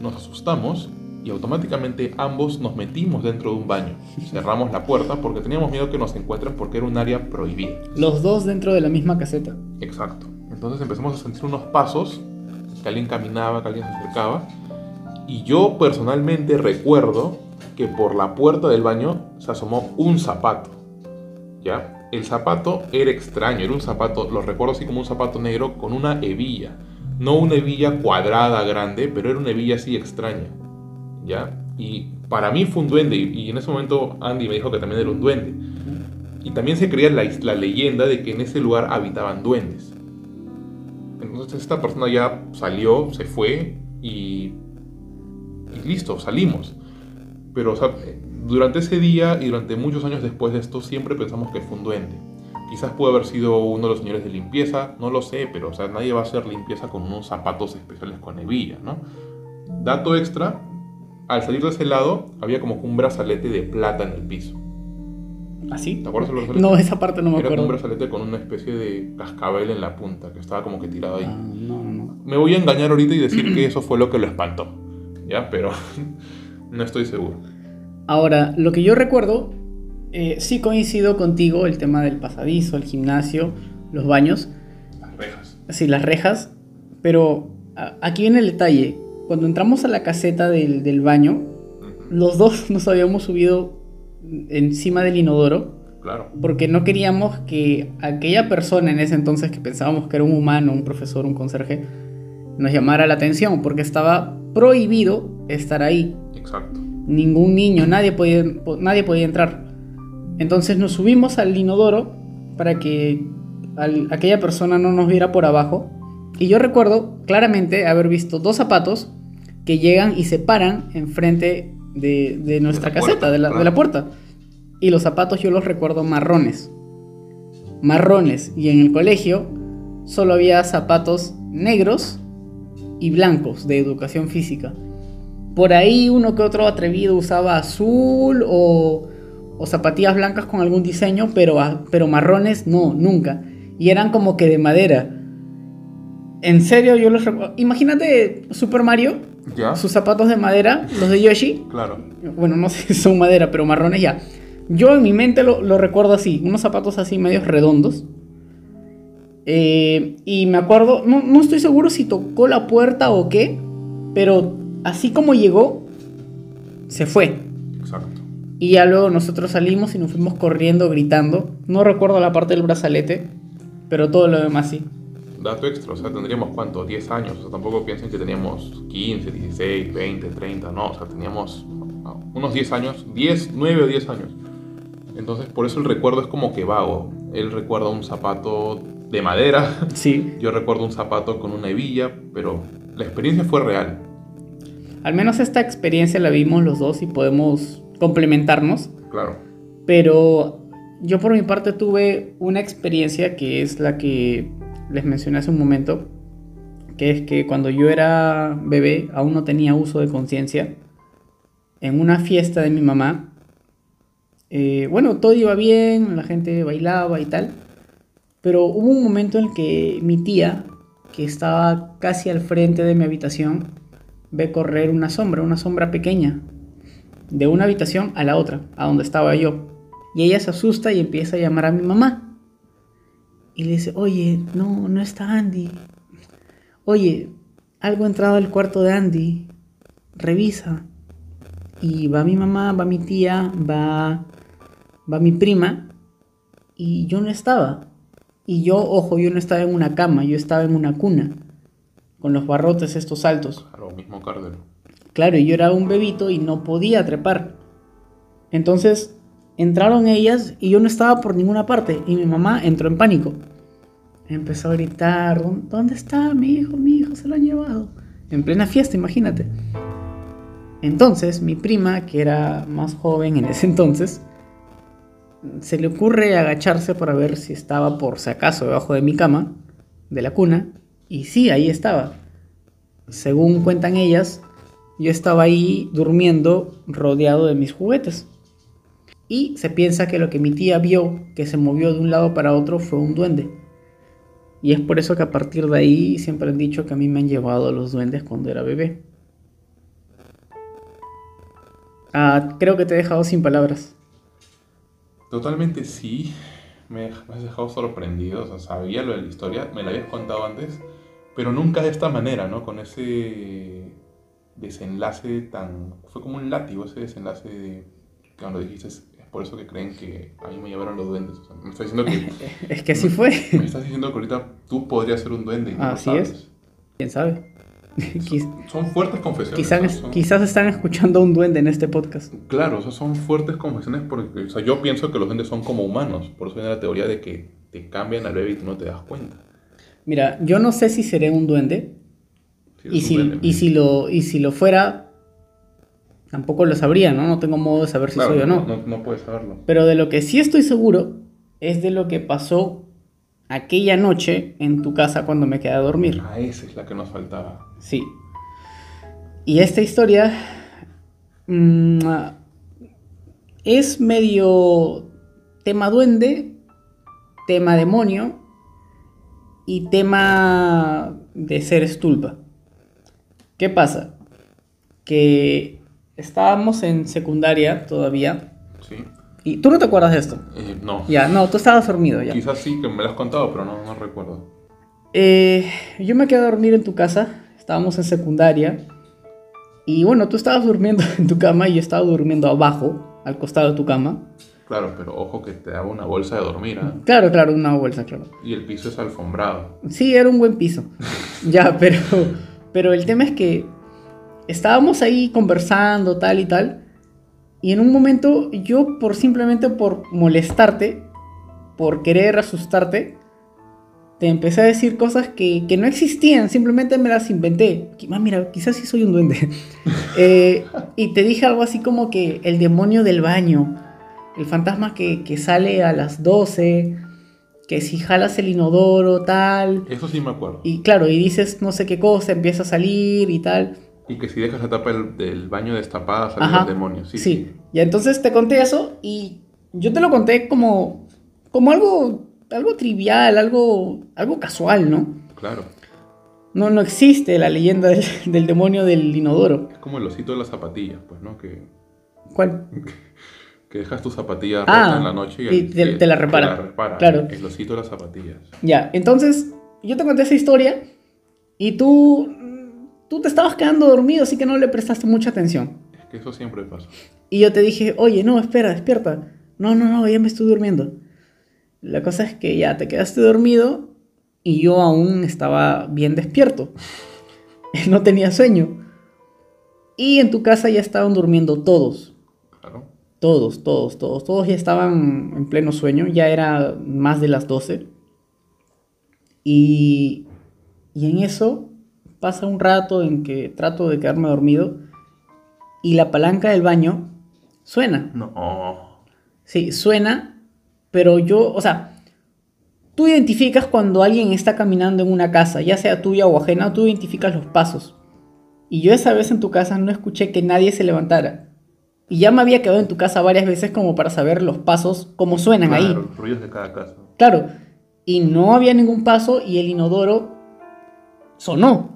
Nos asustamos y automáticamente ambos nos metimos dentro de un baño. Cerramos la puerta porque teníamos miedo que nos encuentren porque era un área prohibida. Los dos dentro de la misma caseta. Exacto. Entonces empezamos a sentir unos pasos, que alguien caminaba, que alguien se acercaba. Y yo personalmente recuerdo que por la puerta del baño se asomó un zapato. ¿Ya? El zapato era extraño, era un zapato, lo recuerdo así como un zapato negro con una hebilla. No una hebilla cuadrada grande, pero era una hebilla así extraña. Y para mí fue un duende, y, en ese momento Andy me dijo que también era un duende. Y también se creía la, leyenda de que en ese lugar habitaban duendes. Entonces esta persona ya salió, se fue y listo, salimos. Pero durante ese día y durante muchos años después de esto siempre pensamos que fue un duende. Quizás pudo haber sido uno de los señores de limpieza, no lo sé, pero o sea, nadie va a hacer limpieza con unos zapatos especiales con hebilla, ¿no? Dato extra, al salir de ese lado había como un brazalete de plata en el piso. ¿Ah, sí? ¿Te acuerdas del brazalete? No, esa parte no me acuerdo. Era un brazalete con una especie de cascabel en la punta que estaba como que tirado ahí. Ah, no, no. Me voy a engañar ahorita y decir que eso fue lo que lo espantó. ¿Ya? Pero no estoy seguro. Ahora, lo que yo recuerdo, eh, sí coincido contigo, el tema del pasadizo, el gimnasio, los baños. Las rejas. Sí, las rejas. Pero aquí viene el detalle cuando entramos a la caseta del, baño, los dos nos habíamos subido encima del inodoro. Claro. Porque no queríamos que aquella persona en ese entonces que pensábamos que era un humano, un profesor, un conserje, nos llamara la atención, porque estaba prohibido estar ahí. Exacto. Ningún niño, nadie podía, nadie podía entrar. Entonces nos subimos al inodoro para que aquella persona no nos viera por abajo. Y yo recuerdo claramente haber visto dos zapatos que llegan y se paran enfrente de, de nuestra caseta, de, la, de la puerta. Y los zapatos yo los recuerdo marrones. Marrones. Y en el colegio solo había zapatos negros y blancos de educación física. Por ahí uno que otro atrevido usaba azul o, o zapatillas blancas con algún diseño, pero, pero marrones no, nunca. Y eran como que de madera. En serio, yo los recuerdo. Imagínate Super Mario sus zapatos de madera, los de Yoshi. Claro. Bueno, no sé si son madera, pero marrones ya. Yo en mi mente lo, recuerdo así, unos zapatos así medios redondos. Eh, y me acuerdo, no, no estoy seguro si tocó la puerta o qué, pero así como llegó, se fue. Exacto. Y ya luego nosotros salimos y nos fuimos corriendo, gritando. No recuerdo la parte del brazalete, pero todo lo demás sí dato extra, o sea, tendríamos cuánto, 10 años, o sea, tampoco piensen que teníamos 15, 16, 20, 30, no, o sea, teníamos unos 10 años, 10, 9 o 10 años. Entonces, por eso el recuerdo es como que vago. Él recuerda un zapato de madera, sí. yo recuerdo un zapato con una hebilla, pero la experiencia fue real. Al menos esta experiencia la vimos los dos y podemos complementarnos. Claro. Pero yo por mi parte tuve una experiencia que es la que les mencioné hace un momento, que es que cuando yo era bebé, aún no tenía uso de conciencia, en una fiesta de mi mamá, eh, bueno, todo iba bien, la gente bailaba y tal, pero hubo un momento en el que mi tía, que estaba casi al frente de mi habitación, ve correr una sombra, una sombra pequeña, de una habitación a la otra, a donde estaba yo. Y ella se asusta y empieza a llamar a mi mamá. Y le dice, oye, no, no está Andy. Oye, algo ha entrado al cuarto de Andy. Revisa. Y va mi mamá, va mi tía, va, va mi prima. Y yo no estaba. Y yo, ojo, yo no estaba en una cama, yo estaba en una cuna. Con los barrotes estos altos. Claro, mismo Cardero. Claro, y yo era un bebito y no podía trepar. Entonces entraron ellas y yo no estaba por ninguna parte. Y mi mamá entró en pánico. Empezó a gritar, ¿dónde está mi hijo? Mi hijo se lo han llevado. En plena fiesta, imagínate. Entonces mi prima, que era más joven en ese entonces, se le ocurre agacharse para ver si estaba por si acaso debajo de mi cama, de la cuna, y sí, ahí estaba. Según cuentan ellas, yo estaba ahí durmiendo rodeado de mis juguetes. Y se piensa que lo que mi tía vio que se movió de un lado para otro fue un duende. Y es por eso que a partir de ahí siempre han dicho que a mí me han llevado los duendes cuando era bebé. Ah, creo que te he dejado sin palabras. Totalmente sí. Me, has dejado sorprendido. Sabía lo de la historia, me la habías contado antes, pero nunca de esta manera, ¿no? Con ese desenlace tan. Fue como un látigo ese desenlace de. Cuando dijiste, por eso que creen que a mí me llevaron los duendes. O sea, me estás diciendo que. es que así fue. Me estás diciendo que ahorita tú podrías ser un duende y no Así sabes. es. ¿Quién sabe? Son, son fuertes confesiones. Quizás, quizás están escuchando a un duende en este podcast. Claro, o sea, son fuertes confesiones porque o sea, yo pienso que los duendes son como humanos. Por eso viene la teoría de que te cambian al bebé y tú no te das cuenta. Mira, yo no sé si seré un duende. Sí, Y un si, duende, y, si lo, y si lo fuera, tampoco lo sabría, ¿no? No tengo modo de saber si Claro, soy o no. no. No puedes saberlo. Pero de lo que sí estoy seguro es de lo que pasó aquella noche en tu casa cuando me quedé a dormir. Ah, esa es la que nos faltaba. Sí. Y esta historia mm, es medio tema duende, tema demonio y tema de ser estulpa. ¿Qué pasa? Que estábamos en secundaria todavía Sí. y tú no te acuerdas de esto. Eh, no. Ya, no, tú estabas dormido ya. Quizás sí que me lo has contado, pero no, no recuerdo. Eh, yo me quedé a dormir en tu casa, estábamos en secundaria. Y bueno, tú estabas durmiendo en tu cama y yo estaba durmiendo abajo, al costado de tu cama. Claro, pero ojo que te daba una bolsa de dormir, ¿ah? Claro, claro, una bolsa, claro. Y el piso es alfombrado. Sí, era un buen piso. ya, pero, pero el tema es que estábamos ahí conversando, tal y tal. Y en un momento yo, por simplemente por molestarte, por querer asustarte, te empecé a decir cosas que, que no existían, simplemente me las inventé. "Ah, mira, quizás sí soy un duende. Eh, y te dije algo así como que el demonio del baño, el fantasma que, que sale a las 12, que si jalas el inodoro, tal. Eso sí me acuerdo. Y claro, y dices no sé qué cosa, empieza a salir y tal. Y que si dejas la tapa del, del baño destapada, salen Ajá. los demonios. Sí, Sí, Y entonces te conté eso y yo te lo conté como, como algo, algo trivial, algo, algo casual, ¿no? Claro. No, no existe la leyenda del, del demonio del inodoro. Es como el osito de las zapatillas, pues, ¿no? Que, ¿Cuál? que dejas tu zapatilla Ah, en la noche y, el- te- te la repara. repara. Claro. El osito de las zapatillas. Ya, entonces yo te conté esa historia y tú, tú te estabas quedando dormido, así que no le prestaste mucha atención. Es que eso siempre pasa. Y yo te dije, oye, no, espera, despierta. No, no, no, ya me estoy durmiendo. La cosa es que ya te quedaste dormido y yo aún estaba bien despierto. No tenía sueño. Y en tu casa ya estaban durmiendo todos. Claro. Todos, todos, todos. Todos ya estaban en pleno sueño. Ya era más de las 12. Y, y en eso pasa un rato en que trato de quedarme dormido. Y la palanca del baño suena. No. Sí, suena, pero yo, o sea, tú identificas cuando alguien está caminando en una casa, ya sea tuya o ajena, tú identificas los pasos. Y yo esa vez en tu casa no escuché que nadie se levantara. Y ya me había quedado en tu casa varias veces como para saber los pasos, cómo suenan ahí. Claro, los ruidos de cada casa. Claro, y no había ningún paso y el inodoro sonó.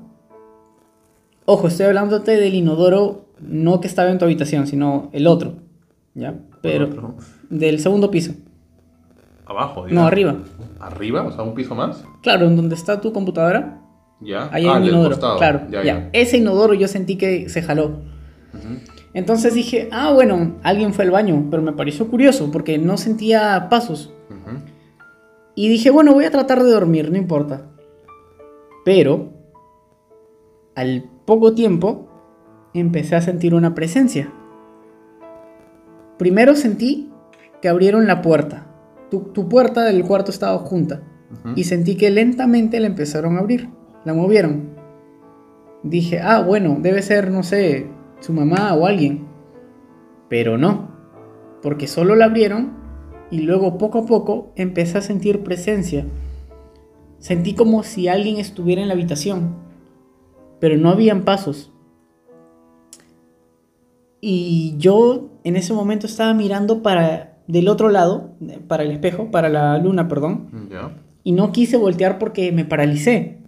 Ojo, estoy hablándote del inodoro no que estaba en tu habitación, sino el otro. ¿Ya? Pero Otro. del segundo piso. Abajo, No, digamos. arriba. ¿Arriba? O sea, un piso más. Claro, en donde está tu computadora, Ya. ahí hay ah, un inodoro. costado. Claro, Ya, ya. ya. Ese inodoro yo sentí que se jaló. Entonces dije, ah, bueno, alguien fue al baño, pero me pareció curioso porque no sentía pasos. Y dije, bueno, voy a tratar de dormir, no importa. Pero, al poco tiempo, empecé a sentir una presencia. Primero sentí que abrieron la puerta. Tu, tu puerta del cuarto estaba junta. Y sentí que lentamente la empezaron a abrir. La movieron. Dije, ah, bueno, debe ser, no sé, su mamá o alguien. Pero no. Porque solo la abrieron y luego poco a poco empecé a sentir presencia. Sentí como si alguien estuviera en la habitación. Pero no habían pasos. Y yo en ese momento estaba mirando para del otro lado, para el espejo, para la luna, perdón y no quise voltear porque me paralicé.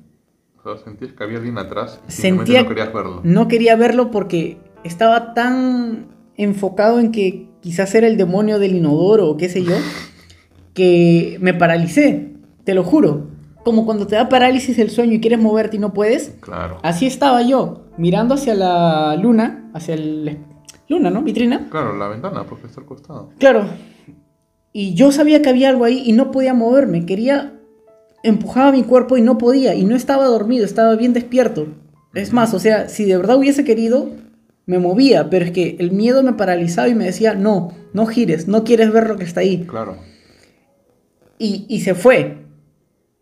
O sea, sentías que había alguien atrás y Sentía- no querías verlo. No quería verlo porque estaba tan enfocado en que quizás era el demonio del inodoro o qué sé yo, que me paralicé, te lo juro. Como cuando te da parálisis el sueño y quieres moverte y no puedes. Claro. Así estaba yo, mirando hacia la luna, hacia el... Luna, ¿no? Vitrina. Claro, la ventana, porque está al costado. Claro. Y yo sabía que había algo ahí y no podía moverme. Quería. Empujaba mi cuerpo y no podía. Y no estaba dormido, estaba bien despierto. Es más, o sea, si de verdad hubiese querido, me movía. Pero es que el miedo me paralizaba y me decía: No, no gires, no quieres ver lo que está ahí. Claro. Y, y se fue.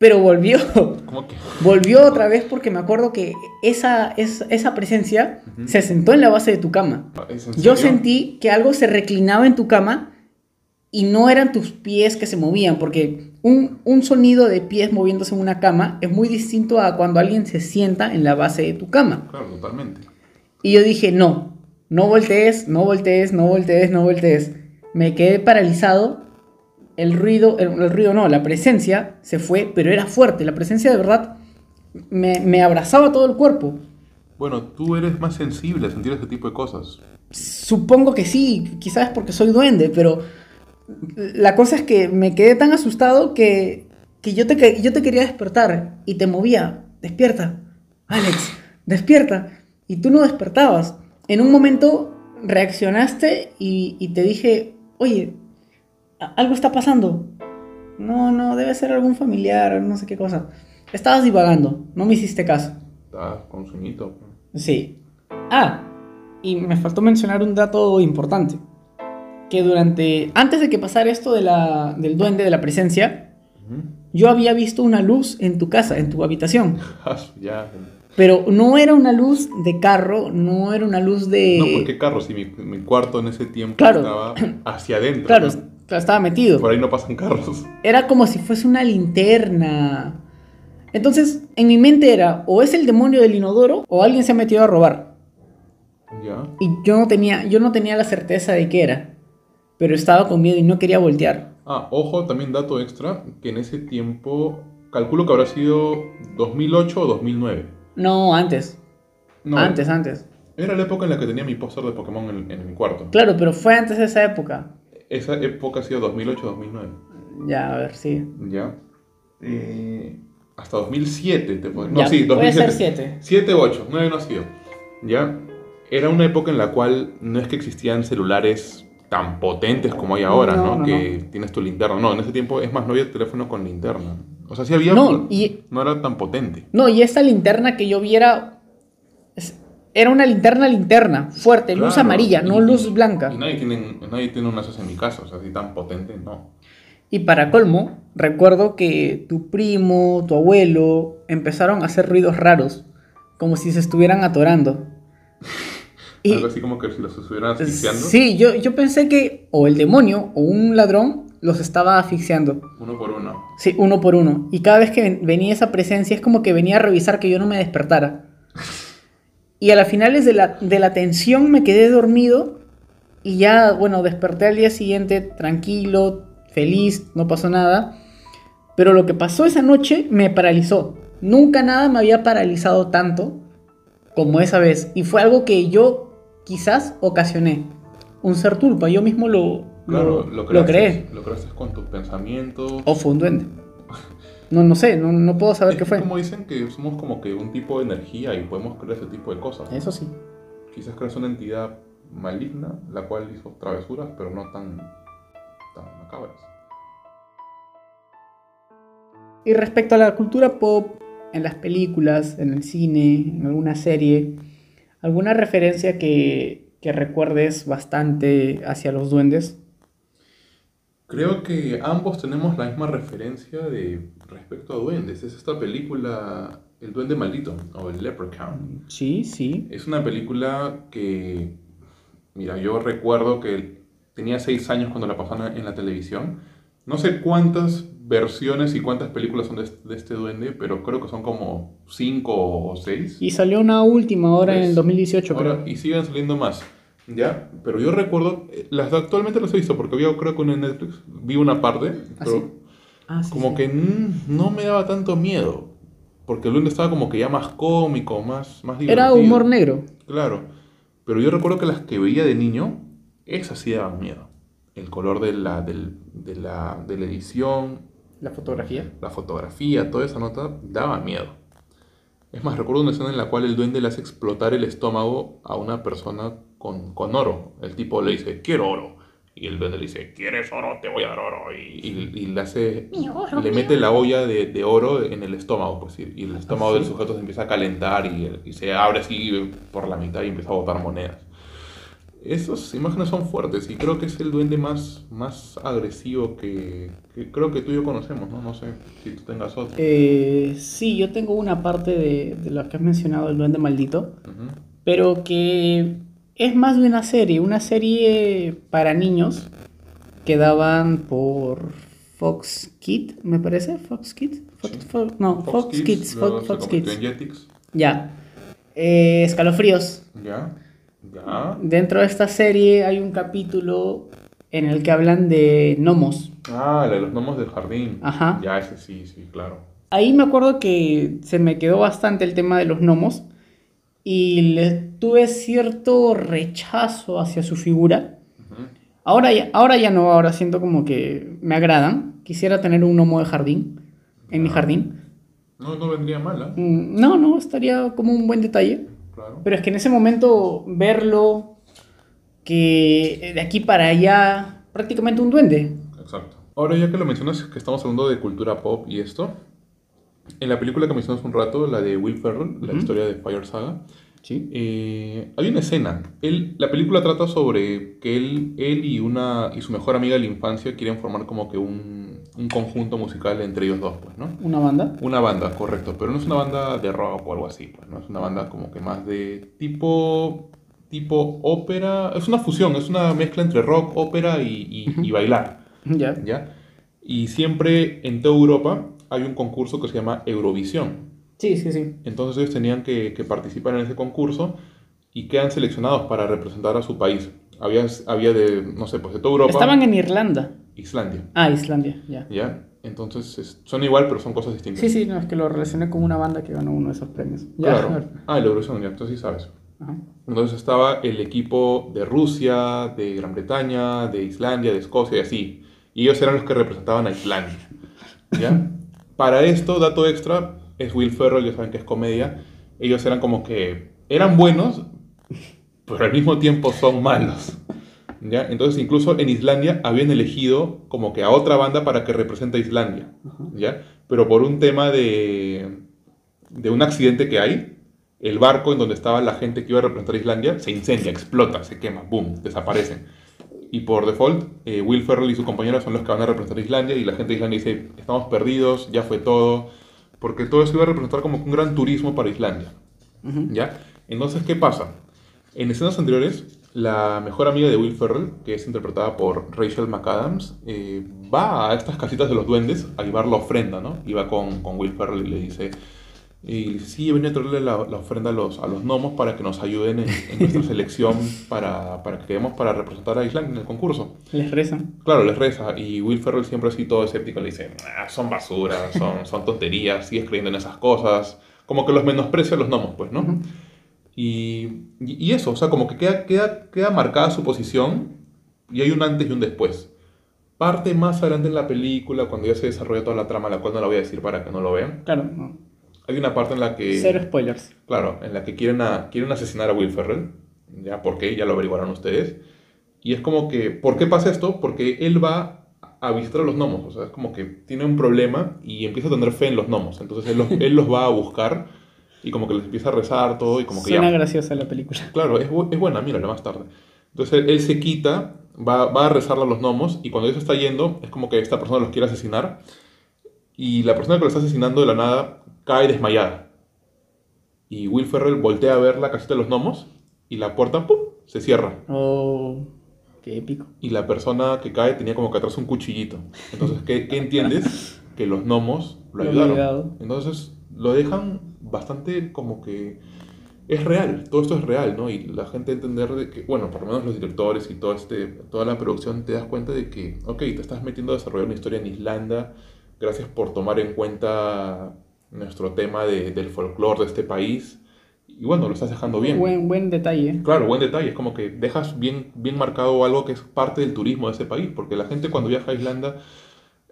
Pero volvió. ¿Cómo que? Volvió otra vez porque me acuerdo que esa, esa, esa presencia se sentó en la base de tu cama. ¿Es en Yo sentí que algo se reclinaba en tu cama y no eran tus pies que se movían, porque un, un sonido de pies moviéndose en una cama es muy distinto a cuando alguien se sienta en la base de tu cama. Claro, totalmente. Y yo dije, no, no voltees, no voltees, no voltees, no voltees. Me quedé paralizado. El ruido, el, el ruido no, la presencia se fue, pero era fuerte. La presencia de verdad me, me abrazaba todo el cuerpo. Bueno, tú eres más sensible a sentir ese tipo de cosas. Supongo que sí, quizás porque soy duende, pero la cosa es que me quedé tan asustado que, que yo, te, yo te quería despertar y te movía. Despierta, Alex, despierta. Y tú no despertabas. En un momento reaccionaste y, y te dije, oye, algo está pasando. No, no, debe ser algún familiar, no sé qué cosa. Estabas divagando, no me hiciste caso. Estás con sueñito. Sí. Ah, y me faltó mencionar un dato importante. Que durante, antes de que pasara esto de la, del duende, de la presencia, Ujú. yo había visto una luz en tu casa, en tu habitación. Ah, ya. Pero no era una luz de carro, no era una luz de... No, ¿por qué carro? Si mi, mi cuarto en ese tiempo Claro. estaba hacia adentro. Claro, ¿no? Est- estaba metido. Por ahí no pasan carros. Era como si fuese una linterna. Entonces, en mi mente era, o es el demonio del inodoro, o alguien se ha metido a robar. Ya. Y yo no tenía, yo no tenía la certeza de qué era. Pero estaba con miedo y no quería voltear. Ah, ojo, también dato extra, que en ese tiempo, calculo que habrá sido 2008 o 2009. No, antes. No, Antes, antes. Era la época en la que tenía mi póster de Pokémon en, en mi cuarto. Claro, pero fue antes de esa época. Esa época ha sido 2008-2009. Ya, a ver, sí. ¿Ya? Eh, hasta 2007 te puedo... No, Ya, sí, puede 2007. ser siete. 7 o 8, 9 no ha sido. ¿Ya? Era una época en la cual no es que existían celulares tan potentes como hay ahora, No, ¿no? no, que tienes tu linterna. No, en ese tiempo, es más, no había teléfono con linterna. O sea, sí había, No, y- no era tan potente. No, y esta linterna que yo viera era una linterna linterna, fuerte, luz Claro, amarilla, no y- luz blanca. Y nadie tiene, nadie tiene una en mi casa, o sea, así tan potente, no. Y para colmo, recuerdo que tu primo, tu abuelo, empezaron a hacer ruidos raros, como si se estuvieran atorando. Y- Algo así como que si los estuvieran asfixiando. Sí, yo, yo pensé que o el demonio o un ladrón los estaba asfixiando. Uno por uno. Sí, uno por uno. Y cada vez que ven- venía esa presencia es como que venía a revisar que yo no me despertara. Y a las finales de la, de la tensión me quedé dormido y ya, bueno, desperté al día siguiente tranquilo, feliz, no pasó nada. Pero lo que pasó esa noche me paralizó. Nunca nada me había paralizado tanto como esa vez. Y fue algo que yo quizás ocasioné. Un ser tulpa, yo mismo lo, Claro, lo, lo, lo creaste, creé. Lo creaste con tus pensamientos. O fue un duende. No, no sé, no, no puedo saber Es qué fue. Como dicen que somos como que un tipo de energía y podemos crear ese tipo de cosas. Eso sí. Quizás creas una entidad maligna, la cual hizo travesuras, pero no tan, tan macabras. Y respecto a la cultura pop, en las películas, en el cine, en alguna serie, ¿alguna referencia que, que recuerdes bastante hacia los duendes? Creo que ambos tenemos la misma referencia de respecto a duendes. Es esta película El Duende Maldito o El Leprechaun. Sí, sí. Es una película que, mira, yo recuerdo que tenía seis años cuando la pasaron en la televisión. No sé cuántas versiones y cuántas películas son de, de este duende, pero creo que son como cinco o seis. Y salió una última ahora en el 2018, Ahora, creo. y siguen saliendo más. ¿Ya? Pero yo recuerdo, eh, las actualmente las he visto porque había, creo que una en Netflix, vi una parte, ¿Ah, pero sí? Ah, sí, como sí. que no me daba tanto miedo. Porque el duende estaba como que ya más cómico, más, más divertido. Era humor negro. Claro. Pero yo recuerdo que las que veía de niño, esas sí daban miedo. El color de la, del- de la, de la edición, La fotografía. la fotografía, toda esa nota daba miedo. Es más, recuerdo una escena en la cual el duende le hace explotar el estómago a una persona con, con oro. El tipo le dice, quiero oro. Y el duende le dice, ¿quieres oro? Te voy a dar oro. Y, y- y le hace, le mete la olla de, de oro en el estómago. Pues, y y el estómago del sujeto se empieza a calentar y, y se abre así por la mitad y empieza a botar monedas. Esas imágenes son fuertes y creo que es el duende más, más agresivo que, que creo que tú y yo conocemos, ¿no? No sé si tú tengas otro. Eh, sí, yo tengo una parte de, de lo que has mencionado, el duende maldito, Ujú. pero que es más de una serie, una serie para niños que daban por Fox Kids, me parece, Fox Kids, Fox- Sí. No, Fox, Kids, Fox, se Fox Kids, ya. Eh, escalofríos. Ya, ya. Dentro de esta serie hay un capítulo en el que hablan de gnomos. Ah, la de los gnomos del jardín. Ajá. Ya, ese sí, sí, claro. Ahí me acuerdo que se me quedó bastante el tema de los gnomos y le tuve cierto rechazo hacia su figura. Ahora ya, ahora ya no, ahora siento como que me agradan. Quisiera tener un gnomo de jardín en mi Ah. jardín. No, no vendría mal, ¿ah? Mm, No, no, estaría como un buen detalle. Claro. Pero es que en ese momento verlo, que de aquí para allá, prácticamente un duende. Exacto. Ahora ya que lo mencionas, que estamos hablando de cultura pop y esto, en la película que mencionas un rato, la de Will Ferrell, la historia de Fire Saga, Sí. eh, hay una escena. Él, la película trata sobre que él, él y, una, y su mejor amiga de la infancia quieren formar como que un, un conjunto musical entre ellos dos, pues, ¿no? Una banda. Una banda, correcto, pero no es una banda de rock o algo así, pues, ¿no? Es una banda como que más de tipo, tipo ópera, es una fusión, es una mezcla entre rock, ópera y, y- y bailar, Ya. ¿ya? Y siempre en toda Europa hay un concurso que se llama Eurovisión. Sí, sí, sí. Entonces ellos tenían que, que participar en ese concurso y quedan seleccionados para representar a su país. Había, había de, no sé, pues de toda Europa, Estaban en Irlanda. Islandia, Ah, Islandia, ya. ¿ya? Entonces es- son igual, pero son cosas distintas. Sí, sí, no, es que lo relacioné con una banda que ganó uno de esos premios. Ya. Claro. Ah, el Eurovisión, ya, entonces sí sabes. Ajá. Entonces estaba el equipo de Rusia, de Gran Bretaña, de Islandia, de Escocia y así. Y ellos eran los que representaban a Islandia. ¿Ya? Para esto, dato extra, es Will Ferrell, ya saben que es comedia. Ellos eran como que eran buenos, pero al mismo tiempo son malos. ¿Ya? Entonces incluso en Islandia habían elegido como que a otra banda para que represente a Islandia. ¿Ya? Pero por un tema de, de un accidente que hay, el barco en donde estaba la gente que iba a representar a Islandia se incendia, explota, se quema, boom, desaparecen. Y por default, eh, Will Ferrell y su compañero son los que van a representar a Islandia y la gente de Islandia dice, estamos perdidos, ya fue todo, porque todo eso iba a representar como un gran turismo para Islandia. ¿Ya? Entonces, ¿qué pasa? En escenas anteriores, la mejor amiga de Will Ferrell, que es interpretada por Rachel McAdams, eh, va a estas casitas de los duendes a llevar la ofrenda, ¿no? Y va con, con Will Ferrell y le dice, y sí, venido a traerle la, la ofrenda a los, a los gnomos para que nos ayuden en, en nuestra selección para, para que quedemos para representar a Islandia en el concurso. Les rezan. Claro, les reza. Y Will Ferrell siempre así todo escéptico le dice, "Ah, son basura, son, son tonterías, sigues creyendo en esas cosas. Como que los menosprecia a los gnomos, pues, ¿no? Ujú. y, y- y eso, o sea, como que queda, queda, queda marcada su posición Y hay un antes y un después. Parte más adelante en la película, cuando ya se desarrolla toda la trama, la cual no la voy a decir para que no lo vean. Claro, no. Hay una parte en la que... Cero spoilers. Claro, en la que quieren, a- quieren asesinar a Will Ferrell. Ya, ¿por qué? Ya lo averiguarán ustedes. Y es como que, ¿por qué pasa esto? Porque él va a visitar a los gnomos. O sea, es como que tiene un problema y empieza a tener fe en los gnomos. Entonces él los, él los va a buscar y como que les empieza a rezar todo y como que Suena ya... graciosa la película. Claro, es, bu- es buena, mírala más tarde. Entonces él, él se quita, va, va a rezarle a los gnomos y cuando eso está yendo, es como que esta persona los quiere asesinar y la persona que lo está asesinando de la nada cae desmayada. Y Will Ferrell voltea a ver la casita de los gnomos y la puerta ¡pum! se cierra. Oh, qué épico. Y la persona que cae tenía como que atrás un cuchillito. Entonces, ¿qué, qué entiendes? Que los gnomos lo ayudaron. Entonces, lo dejan bastante como que es real, todo esto es real, ¿no? Y la gente entender de que, bueno, por lo menos los directores y todo este, toda la producción te das cuenta de que, ok, te estás metiendo a desarrollar una historia en Islanda, gracias por tomar en cuenta nuestro tema de- del folclore de este país, y bueno, lo estás dejando bien. Buen, buen detalle. Claro, buen detalle. Es como que dejas bien, bien marcado algo que es parte del turismo de ese país. Porque la gente cuando viaja a Islanda,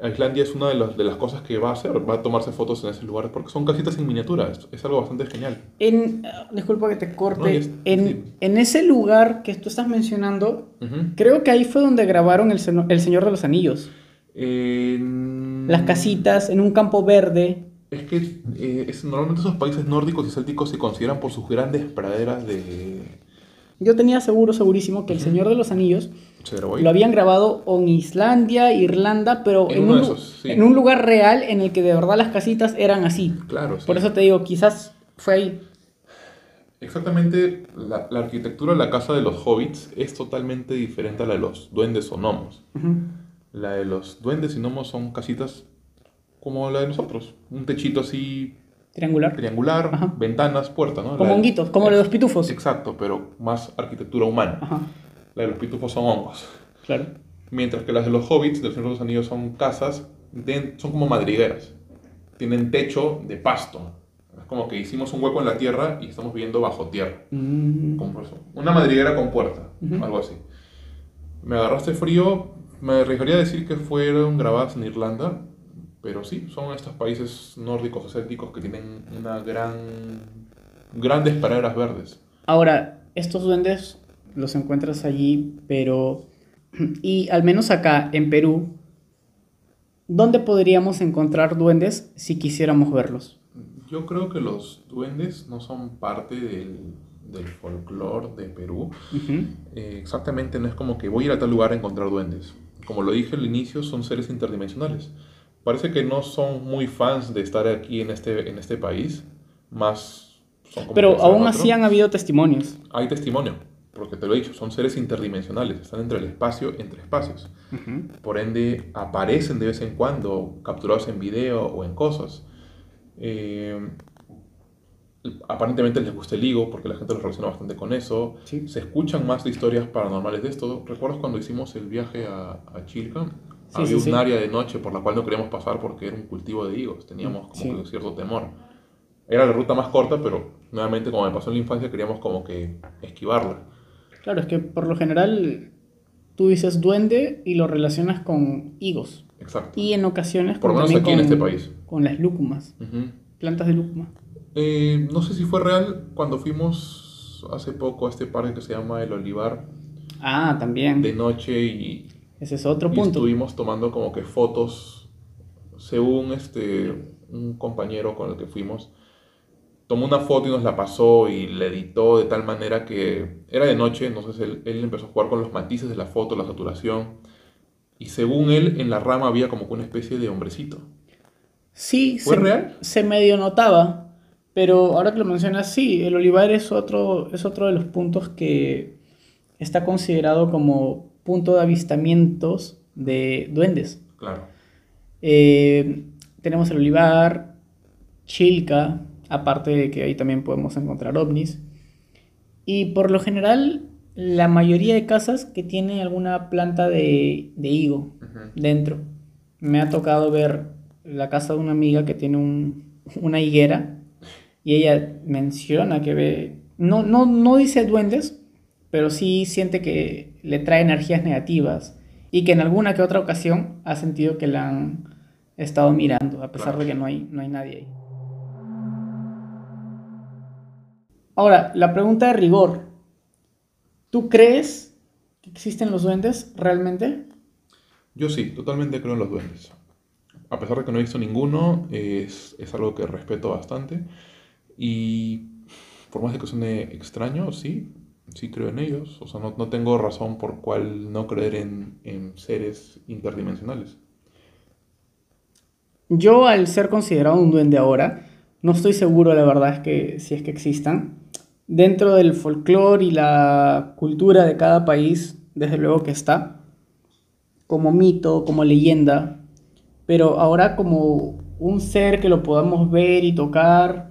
a Islandia es una de, las- de las cosas que va a hacer. Va a tomarse fotos en ese lugar porque son casitas en miniatura. Es, es algo bastante genial. En, ah, disculpa que te corte. No, y es- en, sí. en ese lugar que tú estás mencionando, creo que ahí fue donde grabaron El, El Señor de los Anillos. En- Las casitas en un campo verde. Es que eh, es- normalmente esos países nórdicos y célticos se consideran por sus grandes praderas de Yo tenía seguro, segurísimo, que El Señor de los Anillos lo habían grabado en Islandia, Irlanda, pero En un, de lu- esos, sí. en un lugar real en el que de verdad las casitas eran así. Claro, sí. Por eso te digo, quizás fue ahí. Exactamente, la, la arquitectura de la casa de los hobbits es totalmente diferente a la de los duendes o gnomos. La de los duendes y gnomos son casitas como la de nosotros. Un techito así Triangular. triangular, Ajá. ventanas, puerta, ¿no? Como La de- honguitos, como los pitufos. Exacto, pero más arquitectura humana. Ajá, La de los pitufos son hongos. claro. Mientras que las de los hobbits, del Señor de los Anillos, son casas, de- son como madrigueras. Tienen techo de pasto. Es como que hicimos un hueco en la tierra y estamos viviendo bajo tierra. Mm. Una madriguera con puerta, algo así. Me agarraste frío, me arriesgaría a decir que fueron grabadas en Irlanda, pero sí, son estos países nórdicos o célticos que tienen una gran, grandes praderas verdes. Ahora, estos duendes los encuentras allí, pero... Y al menos acá, en Perú, ¿dónde podríamos encontrar duendes si quisiéramos verlos? Yo creo que los duendes no son parte del, del folclore de Perú. Eh, exactamente, no es como que voy a ir a tal lugar a encontrar duendes. Como lo dije al inicio, son seres interdimensionales. Parece que no son muy fans de estar aquí en este, en este país, más... son como Pero aún así han habido testimonios. Hay testimonio, porque te lo he dicho, son seres interdimensionales, están entre el espacio, entre espacios. Ujú. Por ende, aparecen de vez en cuando, capturados en video o en cosas. Eh, aparentemente les gusta el higo, porque la gente los relaciona bastante con eso. Sí. Se escuchan más de historias paranormales de esto. ¿Recuerdas cuando hicimos el viaje a, a Chilca? Sí, Había sí, un área de noche por la cual no queríamos pasar porque era un cultivo de higos. Teníamos como que cierto temor. Era la ruta más corta, pero nuevamente, como me pasó en la infancia, queríamos como que esquivarla. Claro, es que por lo general tú dices duende y lo relacionas con higos. Exacto. Y en ocasiones Por lo menos aquí en con- este país. Con las lúcumas, Ujú. plantas de lúcuma. Eh, no sé si fue real cuando fuimos hace poco a este parque que se llama El Olivar Ah, también. de noche y, Ese es otro y punto. estuvimos tomando como que fotos según este un compañero con el que fuimos tomó una foto y nos la pasó y la editó de tal manera que era de noche entonces él, él empezó a jugar con los matices de la foto la saturación y según él en la rama había como que una especie de hombrecito Sí, ¿Fue se, real? se medio notaba, pero ahora que lo mencionas, sí, el olivar es otro, es otro de los puntos que está considerado como punto de avistamientos de duendes. claro Eh, tenemos el olivar, Chilca, aparte de que ahí también podemos encontrar ovnis. Y por lo general, la mayoría de casas que tienen alguna planta de, de higo dentro. Me ha tocado ver la casa de una amiga que tiene un- una higuera y ella menciona que ve, no, no, no dice duendes, pero sí siente que le trae energías negativas y que en alguna que otra ocasión ha sentido que la han estado mirando, a pesar de que no hay, no hay nadie ahí. Ahora, la pregunta de rigor. ¿Tú crees que existen los duendes realmente? Yo sí, totalmente creo en los duendes. A pesar de que no he visto ninguno, es, es algo que respeto bastante. Y por más de que suene extraño, sí, sí creo en ellos. O sea, no, no tengo razón por cual no creer en, en, seres interdimensionales. Yo, al ser considerado un duende ahora, no estoy seguro, la verdad, es que si es que existan. Dentro del folclore y la cultura de cada país, desde luego que está, como mito, como leyenda, pero ahora como un ser que lo podamos ver y tocar,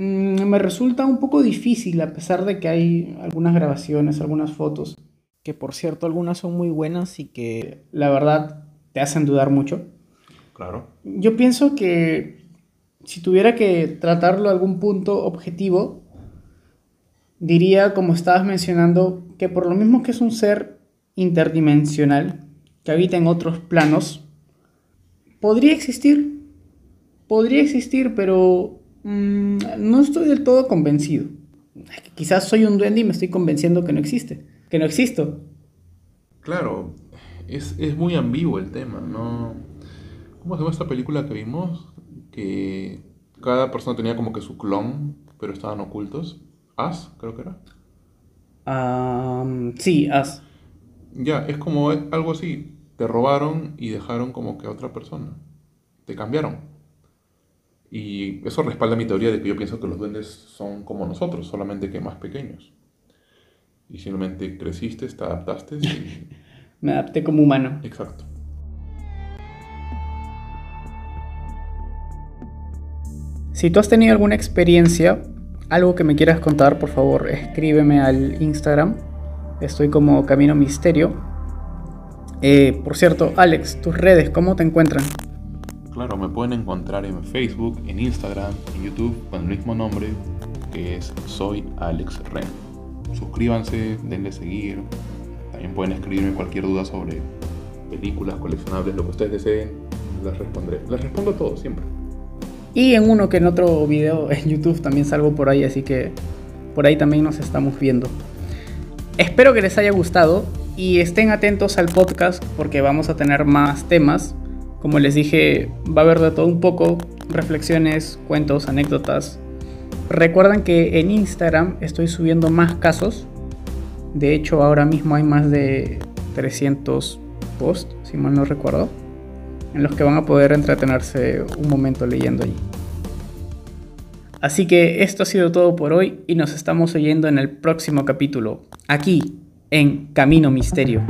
me resulta un poco difícil a pesar de que hay algunas grabaciones, algunas fotos, que por cierto algunas son muy buenas y que la verdad te hacen dudar mucho. Claro. Yo pienso que si tuviera que tratarlo a algún punto objetivo, diría, como estabas mencionando, que por lo mismo que es un ser interdimensional, que habita en otros planos, podría existir. Podría existir, pero Mm, no estoy del todo convencido. Quizás soy un duende y me estoy convenciendo que no existe, que no existo. Claro, es, muy ambiguo el tema, ¿no? ¿Cómo se llama esta película que vimos? Que cada persona tenía como que su clon, pero estaban ocultos. As, creo que era. sí, As. Ya, es como algo así. Te robaron y dejaron como que a otra persona. Te cambiaron. Y eso respalda mi teoría de que yo pienso que los duendes son como nosotros, solamente que más pequeños. Y simplemente creciste, te adaptaste. Y... Me adapté como humano. Exacto. Si tú has tenido alguna experiencia, algo que me quieras contar, por favor, escríbeme al Instagram. Estoy como Camino Misterio. Eh, por cierto, Alex, tus redes, ¿cómo te encuentran? Claro, me pueden encontrar en Facebook, en Instagram, en YouTube con el mismo nombre que es Soy Alex Ren. Suscríbanse, denle seguir. También pueden escribirme cualquier duda sobre películas, coleccionables, lo que ustedes deseen. Les responderé. Les respondo todo siempre. Y en uno que en otro video en YouTube también salgo por ahí, así que por ahí también nos estamos viendo. Espero que les haya gustado y estén atentos al podcast porque vamos a tener más temas como les dije, va a haber de todo un poco, reflexiones, cuentos, anécdotas. Recuerden que en Instagram estoy subiendo más casos. De hecho, ahora mismo hay más de 300 posts, si mal no recuerdo, en los que van a poder entretenerse un momento leyendo allí. Así que esto ha sido todo por hoy y nos estamos oyendo en el próximo capítulo, aquí en Camino Misterio.